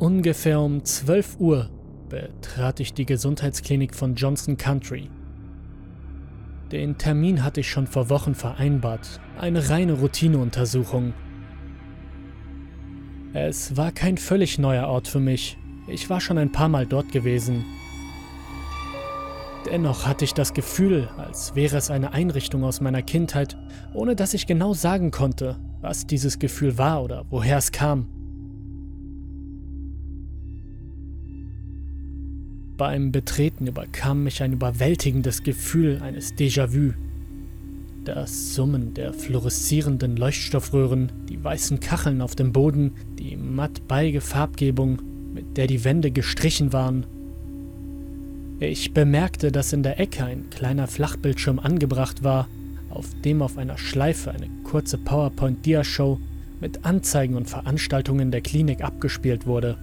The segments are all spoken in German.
Ungefähr um 12 Uhr betrat ich die Gesundheitsklinik von Johnson Country. Den Termin hatte ich schon vor Wochen vereinbart, eine reine Routineuntersuchung. Es war kein völlig neuer Ort für mich, ich war schon ein paar Mal dort gewesen. Dennoch hatte ich das Gefühl, als wäre es eine Einrichtung aus meiner Kindheit, ohne dass ich genau sagen konnte, was dieses Gefühl war oder woher es kam. Beim Betreten überkam mich ein überwältigendes Gefühl eines Déjà-vu. Das Summen der fluoreszierenden Leuchtstoffröhren, die weißen Kacheln auf dem Boden, die matt beige Farbgebung, mit der die Wände gestrichen waren. Ich bemerkte, dass in der Ecke ein kleiner Flachbildschirm angebracht war, auf dem auf einer Schleife eine kurze PowerPoint-Dia-Show mit Anzeigen und Veranstaltungen der Klinik abgespielt wurde.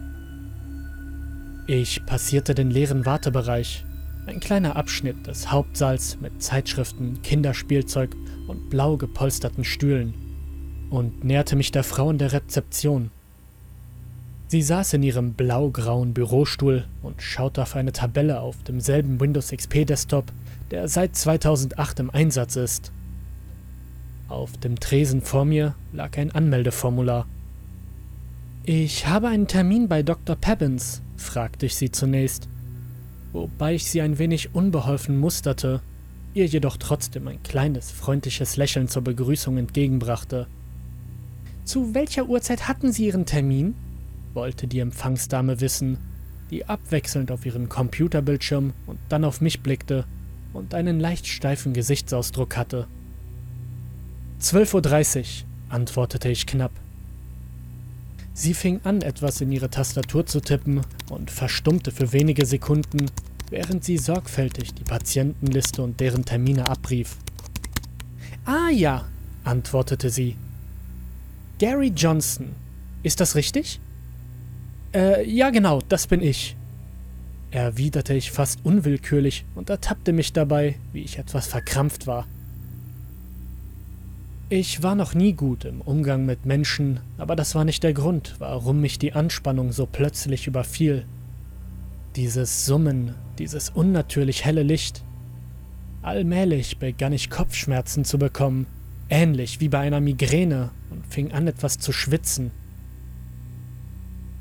Ich passierte den leeren Wartebereich, ein kleiner Abschnitt des Hauptsaals mit Zeitschriften, Kinderspielzeug und blau gepolsterten Stühlen, und näherte mich der Frau in der Rezeption. Sie saß in ihrem blau-grauen Bürostuhl und schaute auf eine Tabelle auf demselben Windows XP Desktop, der seit 2008 im Einsatz ist. Auf dem Tresen vor mir lag ein Anmeldeformular. Ich habe einen Termin bei Dr. Pebbins, fragte ich sie zunächst, wobei ich sie ein wenig unbeholfen musterte, ihr jedoch trotzdem ein kleines, freundliches Lächeln zur Begrüßung entgegenbrachte. Zu welcher Uhrzeit hatten Sie Ihren Termin? wollte die Empfangsdame wissen, die abwechselnd auf ihren Computerbildschirm und dann auf mich blickte und einen leicht steifen Gesichtsausdruck hatte. 12.30 Uhr, antwortete ich knapp. Sie fing an, etwas in ihre Tastatur zu tippen und verstummte für wenige Sekunden, während sie sorgfältig die Patientenliste und deren Termine abrief. Ah ja, antwortete sie. Gary Johnson. Ist das richtig? Äh, ja genau, das bin ich. Erwiderte ich fast unwillkürlich und ertappte mich dabei, wie ich etwas verkrampft war. Ich war noch nie gut im Umgang mit Menschen, aber das war nicht der Grund, warum mich die Anspannung so plötzlich überfiel. Dieses Summen, dieses unnatürlich helle Licht. Allmählich begann ich Kopfschmerzen zu bekommen, ähnlich wie bei einer Migräne, und fing an etwas zu schwitzen.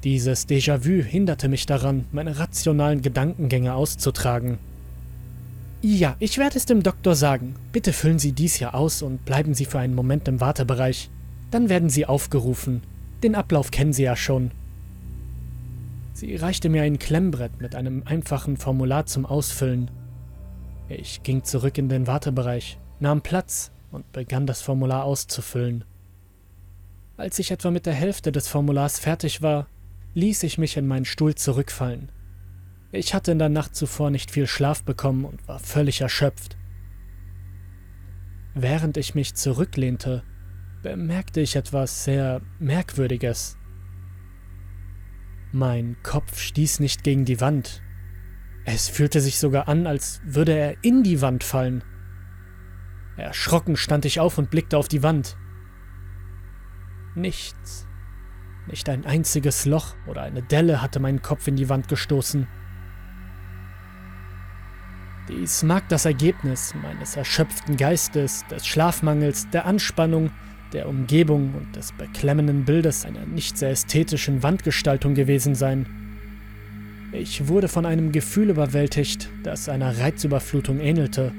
Dieses Déjà-vu hinderte mich daran, meine rationalen Gedankengänge auszutragen. Ja, ich werde es dem Doktor sagen. Bitte füllen Sie dies hier aus und bleiben Sie für einen Moment im Wartebereich. Dann werden Sie aufgerufen. Den Ablauf kennen Sie ja schon. Sie reichte mir ein Klemmbrett mit einem einfachen Formular zum Ausfüllen. Ich ging zurück in den Wartebereich, nahm Platz und begann das Formular auszufüllen. Als ich etwa mit der Hälfte des Formulars fertig war, ließ ich mich in meinen Stuhl zurückfallen. Ich hatte in der Nacht zuvor nicht viel Schlaf bekommen und war völlig erschöpft. Während ich mich zurücklehnte, bemerkte ich etwas sehr Merkwürdiges. Mein Kopf stieß nicht gegen die Wand. Es fühlte sich sogar an, als würde er in die Wand fallen. Erschrocken stand ich auf und blickte auf die Wand. Nichts. Nicht ein einziges Loch oder eine Delle hatte meinen Kopf in die Wand gestoßen. Dies mag das Ergebnis meines erschöpften Geistes, des Schlafmangels, der Anspannung, der Umgebung und des beklemmenden Bildes einer nicht sehr ästhetischen Wandgestaltung gewesen sein. Ich wurde von einem Gefühl überwältigt, das einer Reizüberflutung ähnelte.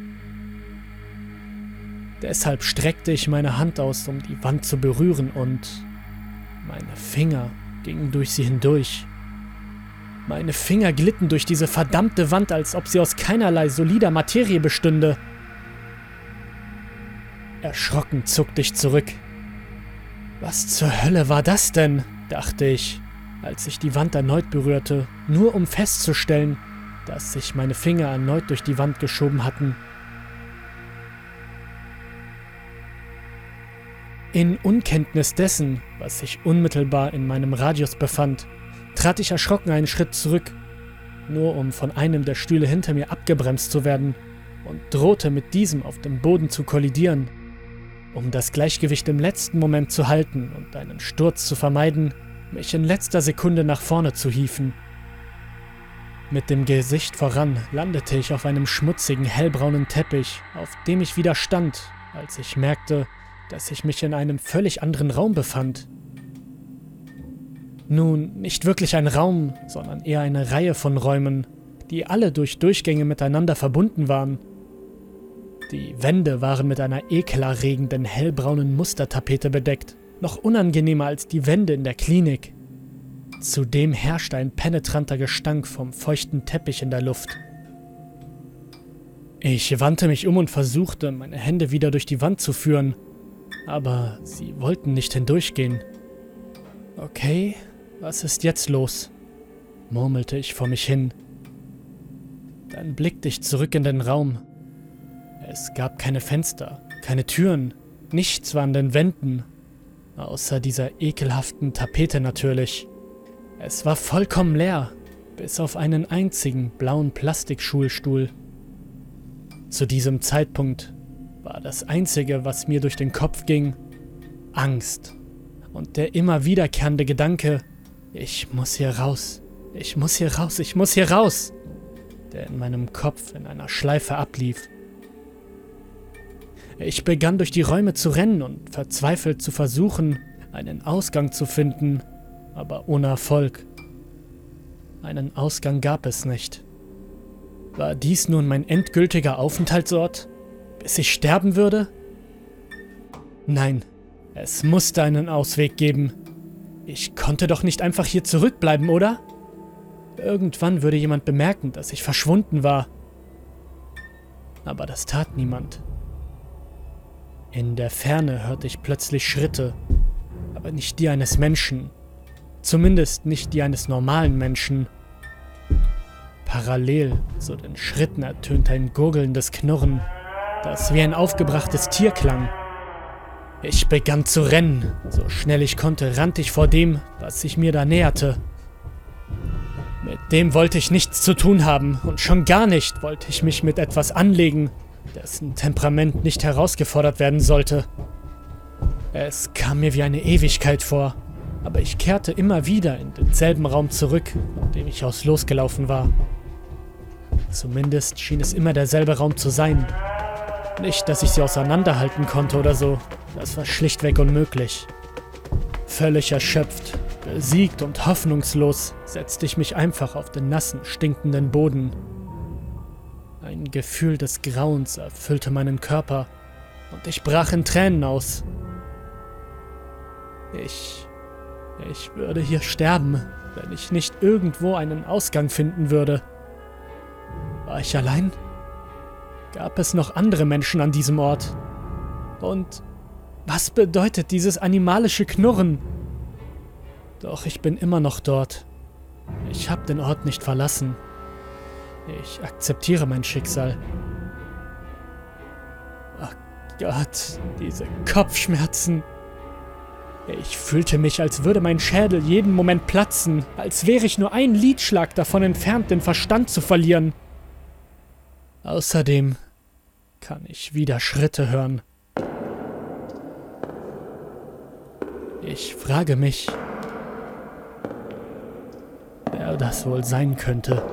Deshalb streckte ich meine Hand aus, um die Wand zu berühren, und meine Finger gingen durch sie hindurch. Meine Finger glitten durch diese verdammte Wand, als ob sie aus keinerlei solider Materie bestünde. Erschrocken zuckte ich zurück. Was zur Hölle war das denn? dachte ich, als ich die Wand erneut berührte, nur um festzustellen, dass sich meine Finger erneut durch die Wand geschoben hatten. In Unkenntnis dessen, was sich unmittelbar in meinem Radius befand, trat ich erschrocken einen Schritt zurück, nur um von einem der Stühle hinter mir abgebremst zu werden und drohte mit diesem auf dem Boden zu kollidieren. Um das Gleichgewicht im letzten Moment zu halten und einen Sturz zu vermeiden, mich in letzter Sekunde nach vorne zu hieven. Mit dem Gesicht voran landete ich auf einem schmutzigen, hellbraunen Teppich, auf dem ich wieder stand, als ich merkte, dass ich mich in einem völlig anderen Raum befand. Nun, nicht wirklich ein Raum, sondern eher eine Reihe von Räumen, die alle durch Durchgänge miteinander verbunden waren. Die Wände waren mit einer ekelerregenden hellbraunen Mustertapete bedeckt, noch unangenehmer als die Wände in der Klinik. Zudem herrschte ein penetranter Gestank vom feuchten Teppich in der Luft. Ich wandte mich um und versuchte, meine Hände wieder durch die Wand zu führen, aber sie wollten nicht hindurchgehen. Okay, was ist jetzt los? murmelte ich vor mich hin. Dann blickte ich zurück in den Raum. Es gab keine Fenster, keine Türen, nichts war an den Wänden, außer dieser ekelhaften Tapete natürlich. Es war vollkommen leer, bis auf einen einzigen blauen Plastikschulstuhl. Zu diesem Zeitpunkt war das Einzige, was mir durch den Kopf ging, Angst und der immer wiederkehrende Gedanke, ich muss hier raus, ich muss hier raus, ich muss hier raus, der in meinem Kopf in einer Schleife ablief. Ich begann durch die Räume zu rennen und verzweifelt zu versuchen, einen Ausgang zu finden, aber ohne Erfolg. Einen Ausgang gab es nicht. War dies nun mein endgültiger Aufenthaltsort, bis ich sterben würde? Nein, es musste einen Ausweg geben. Ich konnte doch nicht einfach hier zurückbleiben, oder? Irgendwann würde jemand bemerken, dass ich verschwunden war. Aber das tat niemand. In der Ferne hörte ich plötzlich Schritte, aber nicht die eines Menschen. Zumindest nicht die eines normalen Menschen. Parallel zu den Schritten ertönte ein gurgelndes Knurren, das wie ein aufgebrachtes Tier klang. Ich begann zu rennen. So schnell ich konnte, rannte ich vor dem, was sich mir da näherte. Mit dem wollte ich nichts zu tun haben und schon gar nicht wollte ich mich mit etwas anlegen, dessen Temperament nicht herausgefordert werden sollte. Es kam mir wie eine Ewigkeit vor, aber ich kehrte immer wieder in denselben Raum zurück, von dem ich aus losgelaufen war. Zumindest schien es immer derselbe Raum zu sein. Nicht, dass ich sie auseinanderhalten konnte oder so, das war schlichtweg unmöglich. Völlig erschöpft, besiegt und hoffnungslos setzte ich mich einfach auf den nassen, stinkenden Boden. Ein Gefühl des Grauens erfüllte meinen Körper und ich brach in Tränen aus. Ich ich würde hier sterben, wenn ich nicht irgendwo einen Ausgang finden würde. War ich allein? Gab es noch andere Menschen an diesem Ort? Und was bedeutet dieses animalische Knurren? Doch ich bin immer noch dort. Ich habe den Ort nicht verlassen. Ich akzeptiere mein Schicksal. Ach Gott, diese Kopfschmerzen. Ich fühlte mich, als würde mein Schädel jeden Moment platzen, als wäre ich nur ein Liedschlag davon entfernt, den Verstand zu verlieren. Außerdem kann ich wieder Schritte hören. Ich frage mich, wer das wohl sein könnte.